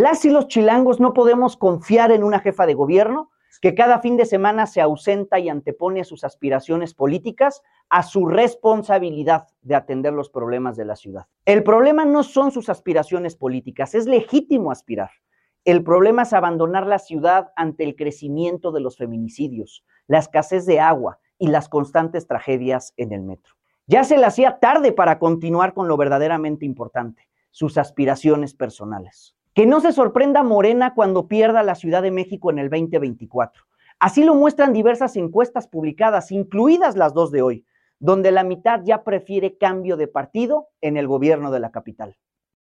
Las y los chilangos no podemos confiar en una jefa de gobierno que cada fin de semana se ausenta y antepone sus aspiraciones políticas a su responsabilidad de atender los problemas de la ciudad. El problema no son sus aspiraciones políticas, es legítimo aspirar. El problema es abandonar la ciudad ante el crecimiento de los feminicidios, la escasez de agua y las constantes tragedias en el metro. Ya se le hacía tarde para continuar con lo verdaderamente importante, sus aspiraciones personales. Que no se sorprenda Morena cuando pierda la Ciudad de México en el 2024. Así lo muestran diversas encuestas publicadas, incluidas las dos de hoy, donde la mitad ya prefiere cambio de partido en el gobierno de la capital.